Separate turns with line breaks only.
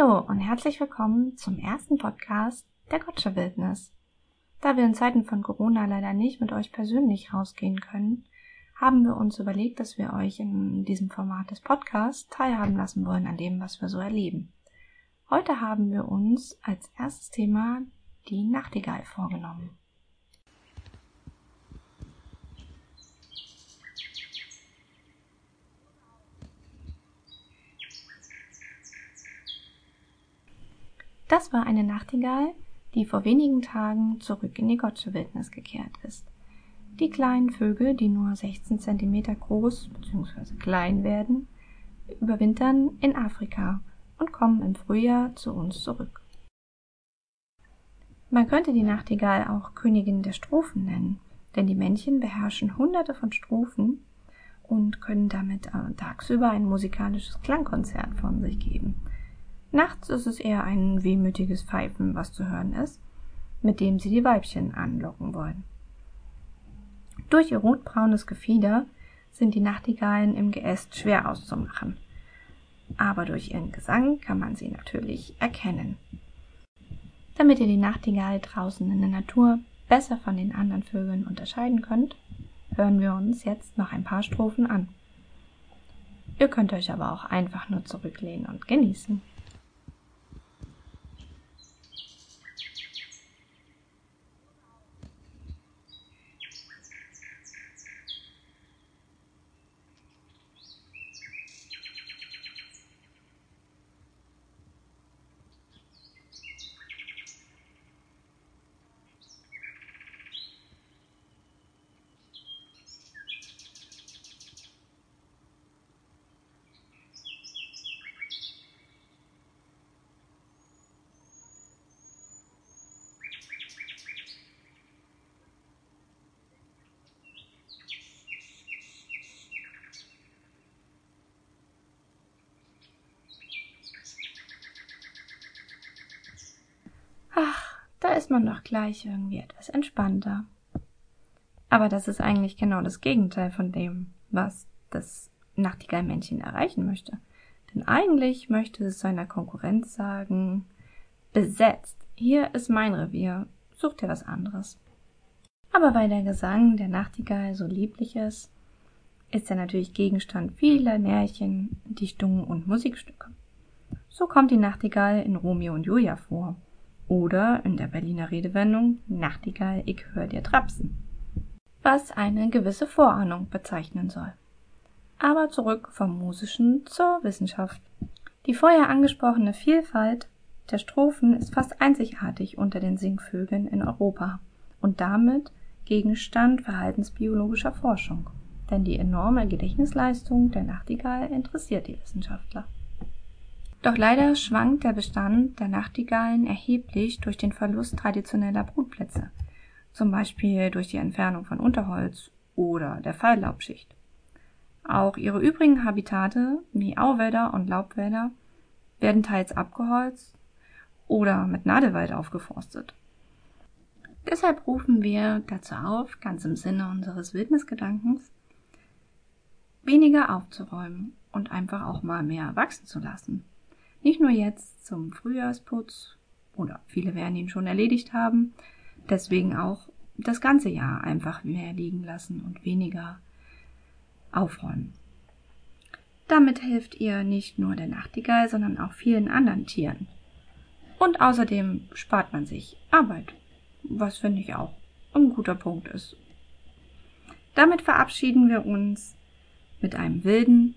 Hallo und herzlich willkommen zum ersten Podcast der Gotcha Wildnis. Da wir in Zeiten von Corona leider nicht mit euch persönlich rausgehen können, haben wir uns überlegt, dass wir euch in diesem Format des Podcasts teilhaben lassen wollen an dem, was wir so erleben. Heute haben wir uns als erstes Thema die Nachtigall vorgenommen. Das war eine Nachtigall, die vor wenigen Tagen zurück in die Gottsche Wildnis gekehrt ist. Die kleinen Vögel, die nur 16 cm groß bzw. klein werden, überwintern in Afrika und kommen im Frühjahr zu uns zurück. Man könnte die Nachtigall auch Königin der Strophen nennen, denn die Männchen beherrschen hunderte von Strophen und können damit äh, tagsüber ein musikalisches Klangkonzert von sich geben. Nachts ist es eher ein wehmütiges Pfeifen, was zu hören ist, mit dem sie die Weibchen anlocken wollen. Durch ihr rotbraunes Gefieder sind die Nachtigallen im Geäst schwer auszumachen, aber durch ihren Gesang kann man sie natürlich erkennen. Damit ihr die Nachtigall draußen in der Natur besser von den anderen Vögeln unterscheiden könnt, hören wir uns jetzt noch ein paar Strophen an. Ihr könnt euch aber auch einfach nur zurücklehnen und genießen. Da ist man doch gleich irgendwie etwas entspannter. Aber das ist eigentlich genau das Gegenteil von dem, was das Nachtigallmännchen erreichen möchte. Denn eigentlich möchte es seiner Konkurrenz sagen, besetzt, hier ist mein Revier, such dir was anderes. Aber weil der Gesang der Nachtigall so lieblich ist, ist er natürlich Gegenstand vieler Märchen, Dichtungen und Musikstücke. So kommt die Nachtigall in Romeo und Julia vor oder in der Berliner Redewendung Nachtigall, ich hör dir trapsen, was eine gewisse Vorahnung bezeichnen soll. Aber zurück vom Musischen zur Wissenschaft. Die vorher angesprochene Vielfalt der Strophen ist fast einzigartig unter den Singvögeln in Europa und damit Gegenstand verhaltensbiologischer Forschung, denn die enorme Gedächtnisleistung der Nachtigall interessiert die Wissenschaftler. Doch leider schwankt der Bestand der Nachtigallen erheblich durch den Verlust traditioneller Brutplätze, zum Beispiel durch die Entfernung von Unterholz oder der Falllaubschicht. Auch ihre übrigen Habitate wie Auwälder und Laubwälder werden teils abgeholzt oder mit Nadelwald aufgeforstet. Deshalb rufen wir dazu auf, ganz im Sinne unseres Wildnisgedankens, weniger aufzuräumen und einfach auch mal mehr wachsen zu lassen. Nicht nur jetzt zum Frühjahrsputz, oder viele werden ihn schon erledigt haben, deswegen auch das ganze Jahr einfach mehr liegen lassen und weniger aufräumen. Damit hilft ihr nicht nur der Nachtigall, sondern auch vielen anderen Tieren. Und außerdem spart man sich Arbeit, was finde ich auch ein guter Punkt ist. Damit verabschieden wir uns mit einem wilden